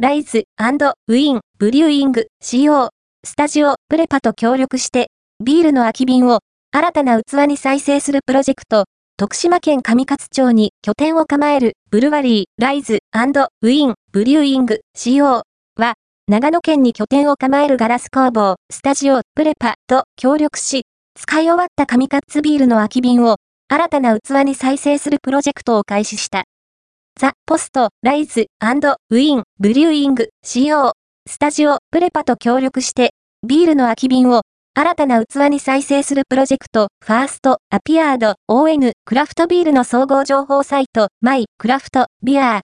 ライズウィン、ブリューイング、CO、スタジオ、プレパと協力して、ビールの空き瓶を新たな器に再生するプロジェクト、徳島県上勝町に拠点を構えるブルワリー、ライズウィン、ブリューイング、CO は、長野県に拠点を構えるガラス工房、スタジオ、プレパと協力し、使い終わった上勝ビールの空き瓶を新たな器に再生するプロジェクトを開始した。ザ・ポスト、ライズアンドウィン、ブリューイング、CO、スタジオ、プレパと協力して、ビールの空き瓶を新たな器に再生するプロジェクト、ファースト、アピアード、ON、クラフトビールの総合情報サイト、マイ、クラフト、ビアー、